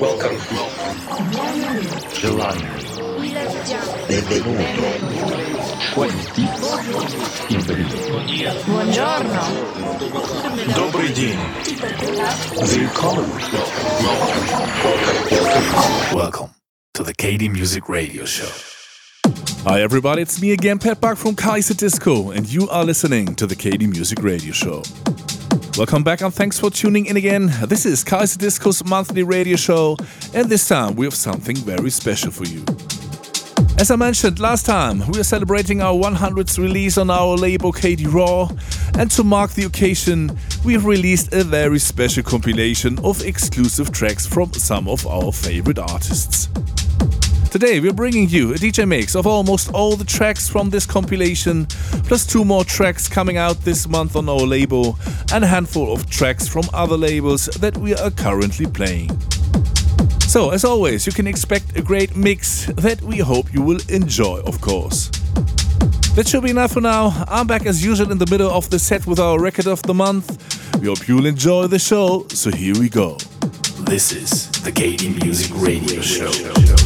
Welcome. Benvenuto. Buongiorno. Добрый день. Welcome. Welcome to the KD Music Radio Show. Hi everybody, it's me again, Pat Buck from Kaiserdisco, and you are listening to the KD Music Radio Show. Welcome back and thanks for tuning in again. This is Kaiserdisco's monthly radio show, and this time we have something very special for you. As I mentioned last time, we are celebrating our 100th release on our label KD Raw, and to mark the occasion, we've released a very special compilation of exclusive tracks from some of our favorite artists. Today we're bringing you a DJ mix of almost all the tracks from this compilation, plus two more tracks coming out this month on our label, and a handful of tracks from other labels that we are currently playing. So, as always, you can expect a great mix that we hope you will enjoy, of course. That should be enough for now. I'm back as usual in the middle of the set with our record of the month. We hope you'll enjoy the show, so here we go. This is the KD Music Radio Show.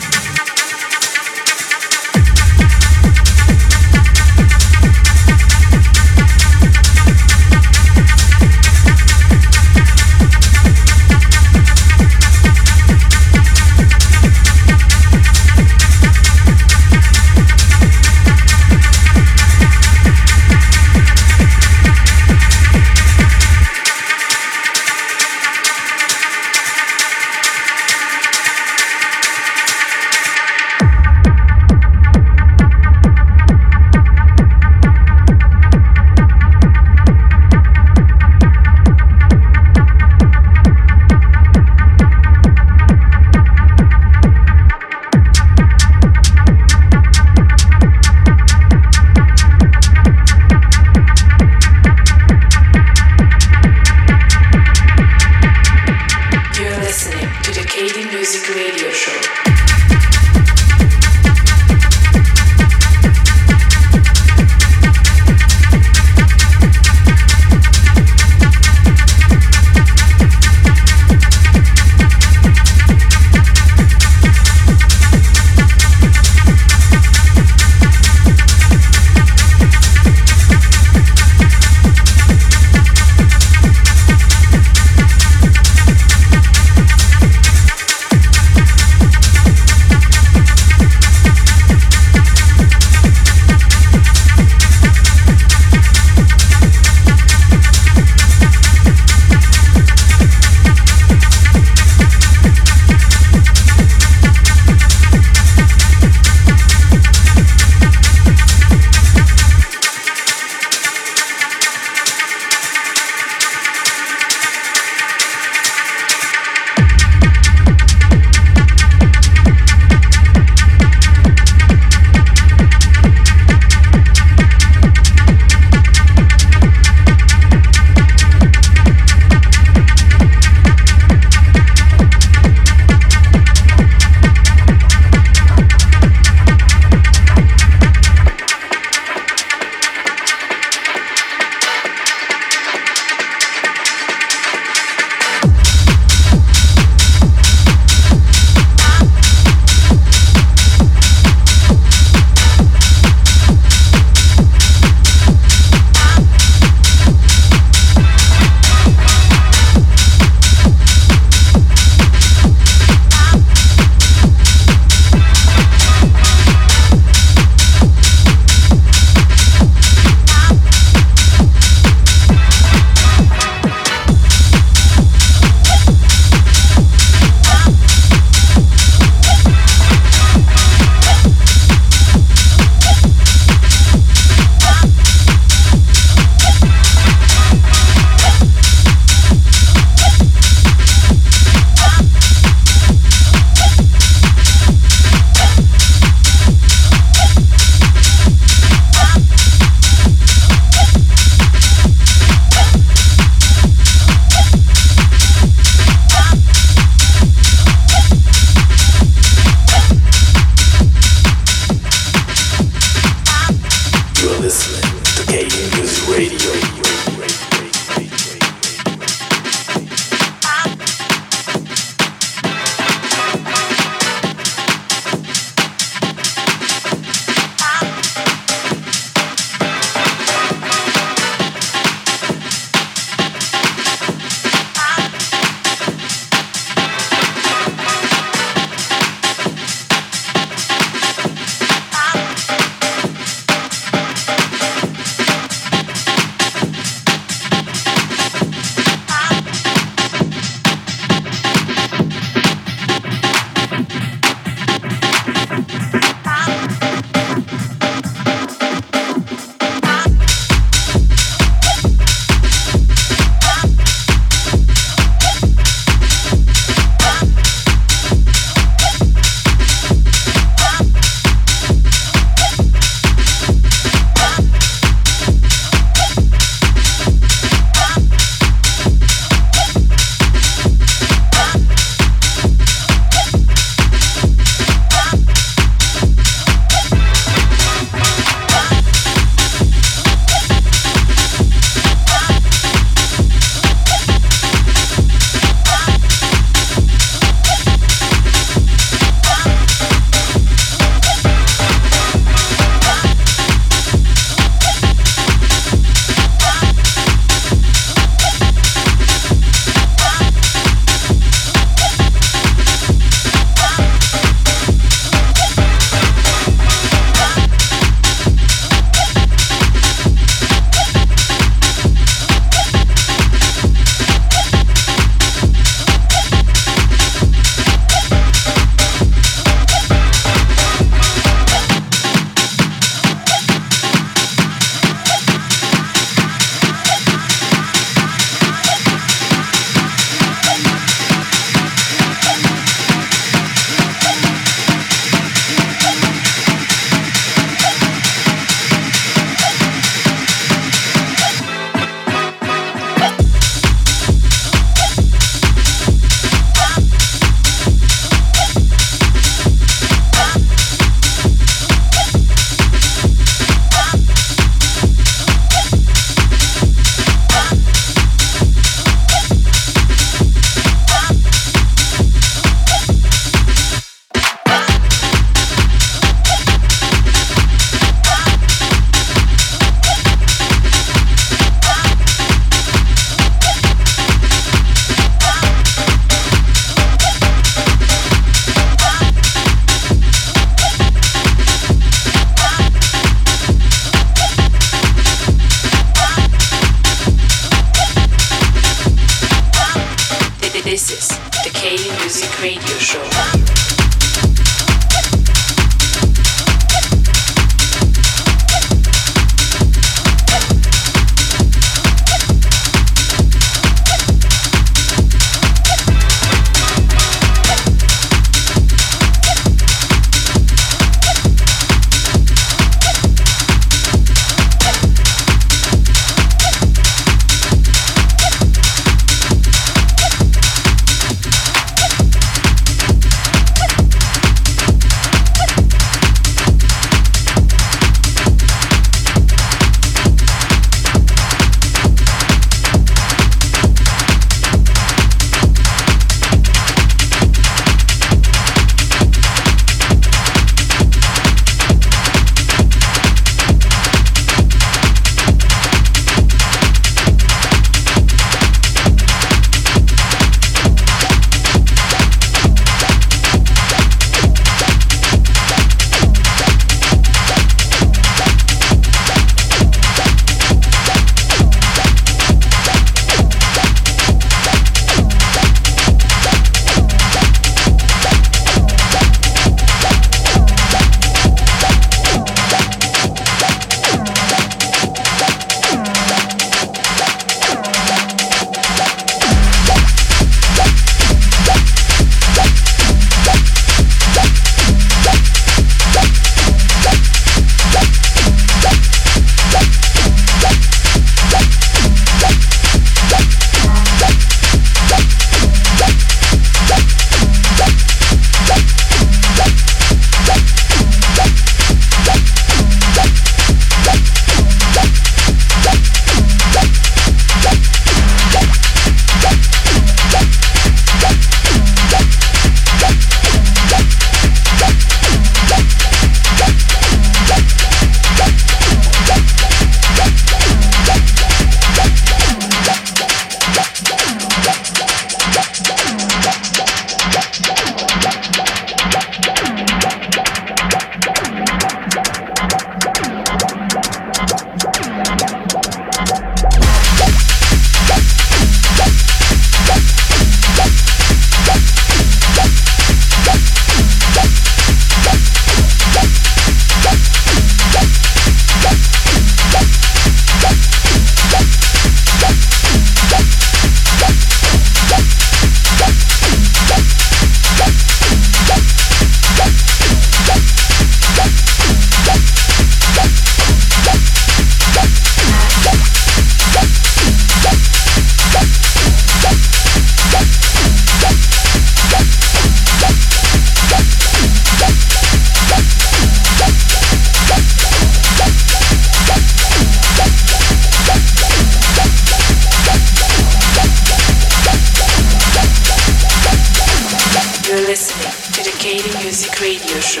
are listening to the KD Music Radio Show.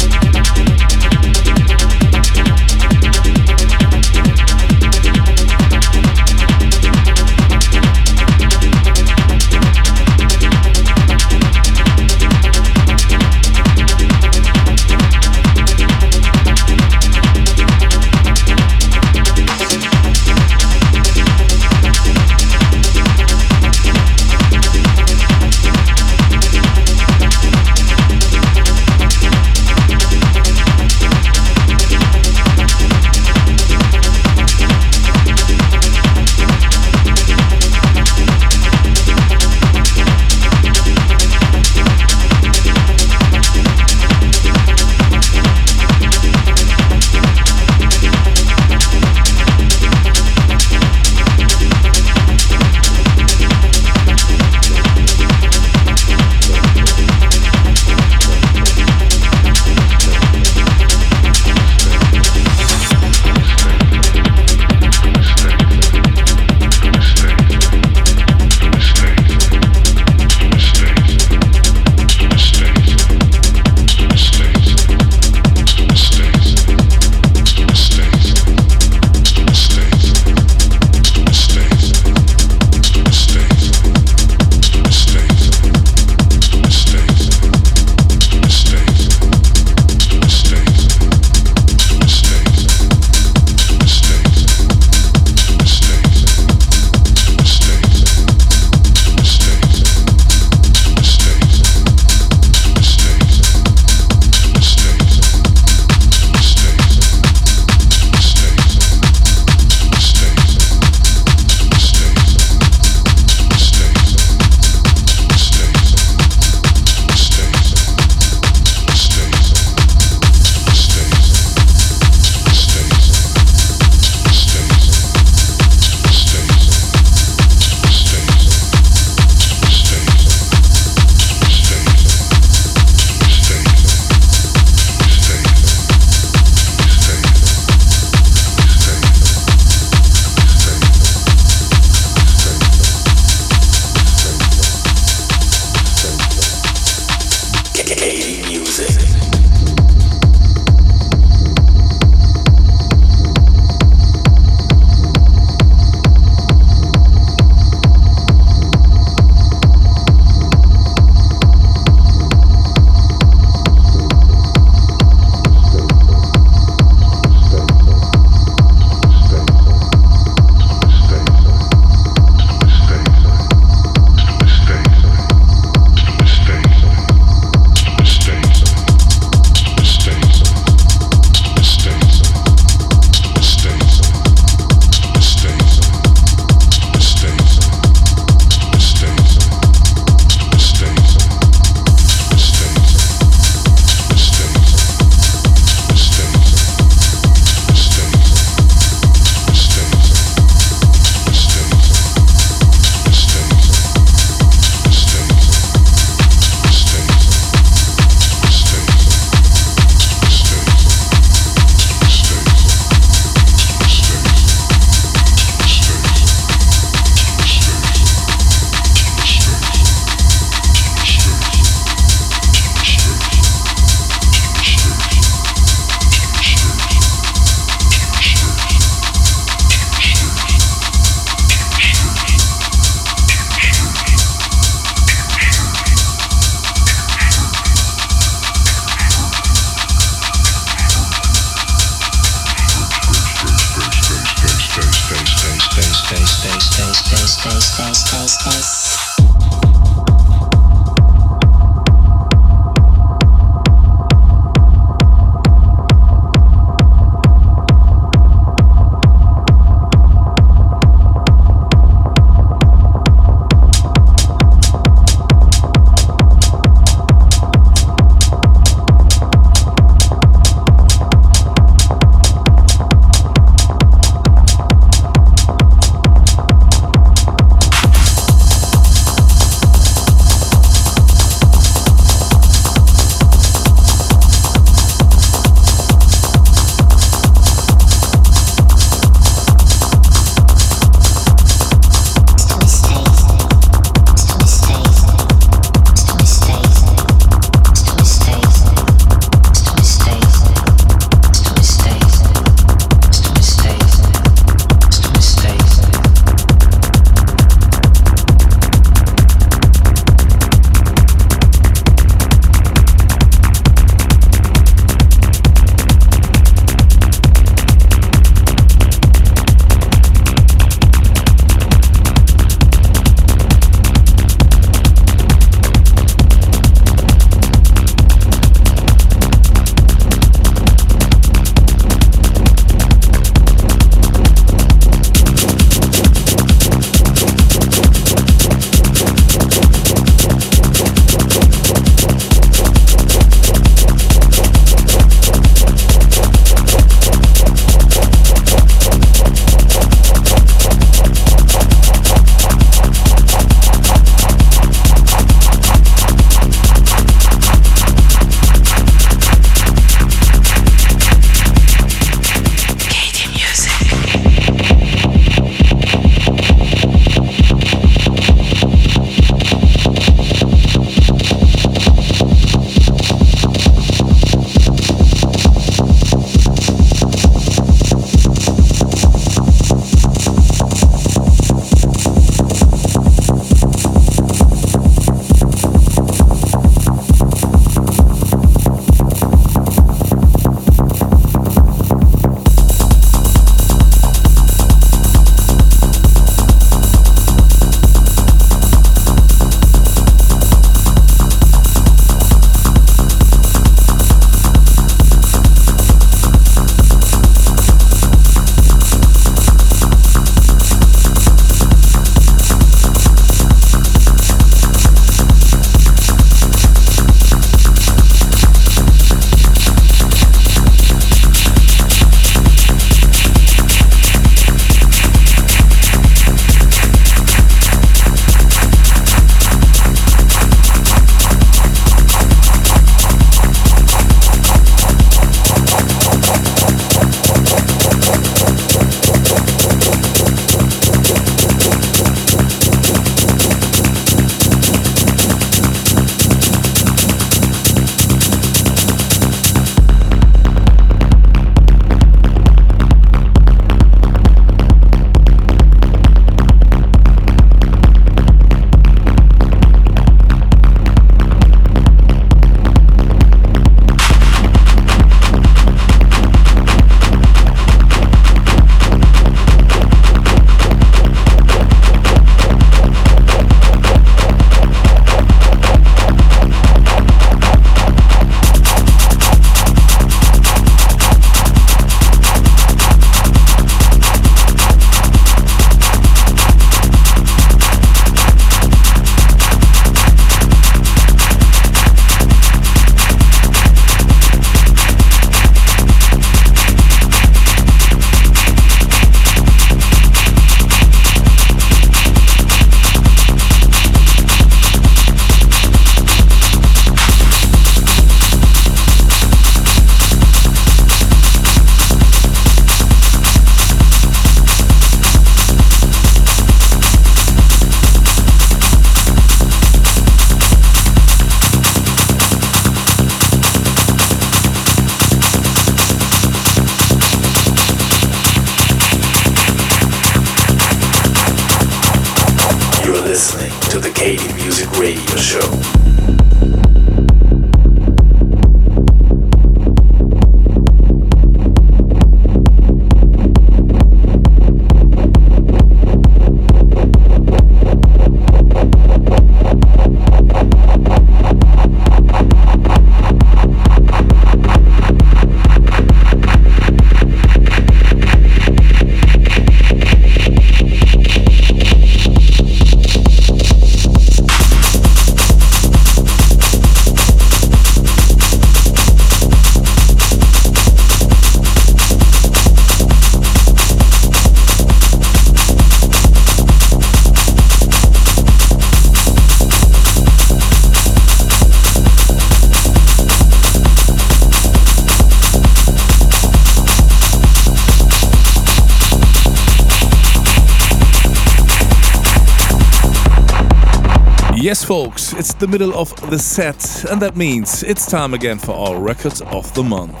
The middle of the set, and that means it's time again for our records of the month.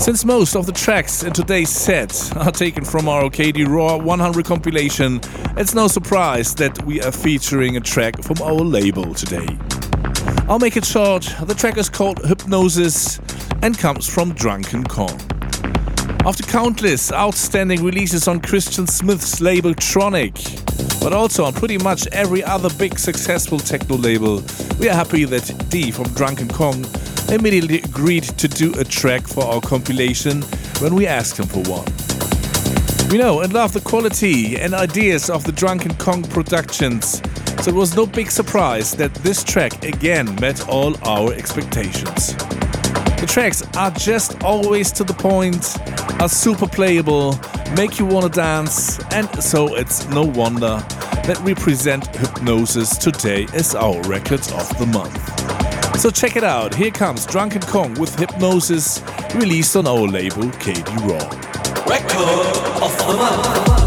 Since most of the tracks in today's set are taken from our KD Raw 100 compilation, it's no surprise that we are featuring a track from our label today. I'll make it short, the track is called Hypnosis and comes from Drunken Kong. After countless outstanding releases on Christian Smith's label Tronic, but also on pretty much every other big successful techno label, we are happy that D from Drunken Kong immediately agreed to do a track for our compilation when we asked him for one. We know and love the quality and ideas of the Drunken Kong productions, so it was no big surprise that this track again met all our expectations. The tracks are just always to the point, are super playable, make you wanna dance, and so it's no wonder that we present Hypnosis today as our record of the month. So check it out, here comes Drunken Kong with Hypnosis, released on our label KD Raw. Record of the month.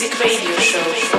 Music Radio Show.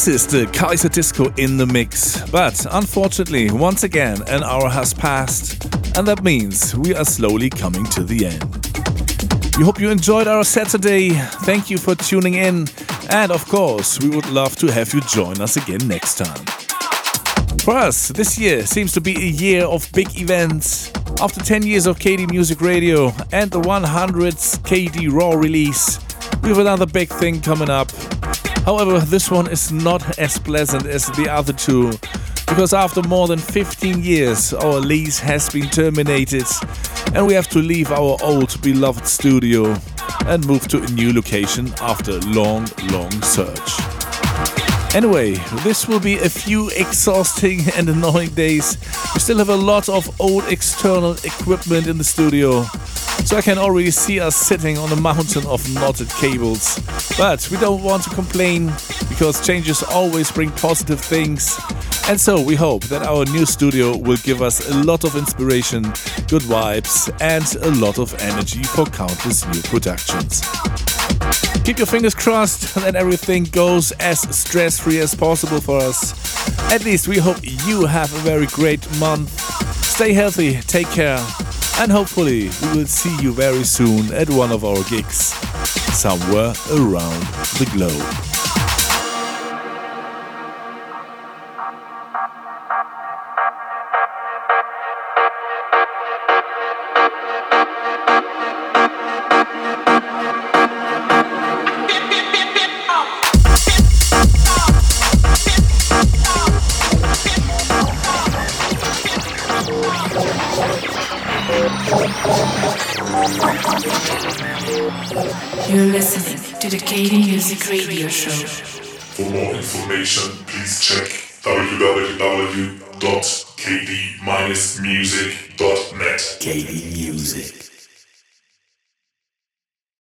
This is the Kaiserdisco in the mix. But unfortunately, once again, an hour has passed, and that means we are slowly coming to the end. We hope you enjoyed our Saturday. Thank you for tuning in. And of course, we would love to have you join us again next time. For us, this year seems to be a year of big events. After 10 years of KD Music Radio and the 100th KD Raw release, we have another big thing coming up However, this one is not as pleasant as the other two, because after more than 15 years, our lease has been terminated, and we have to leave our old beloved studio and move to a new location after a long, long search. Anyway, this will be a few exhausting and annoying days. We still have a lot of old external equipment in the studio, so I can already see us sitting on a mountain of knotted cables. But we don't want to complain because changes always bring positive things. And so we hope that our new studio will give us a lot of inspiration, good vibes, and a lot of energy for countless new productions. Keep your fingers crossed that everything goes as stress free as possible for us. At least we hope you have a very great month. Stay healthy, take care, and hopefully we will see you very soon at one of our gigs somewhere around the globe. The KD Music Radio Show. For more information, please check www.kd-music.net. KD Music.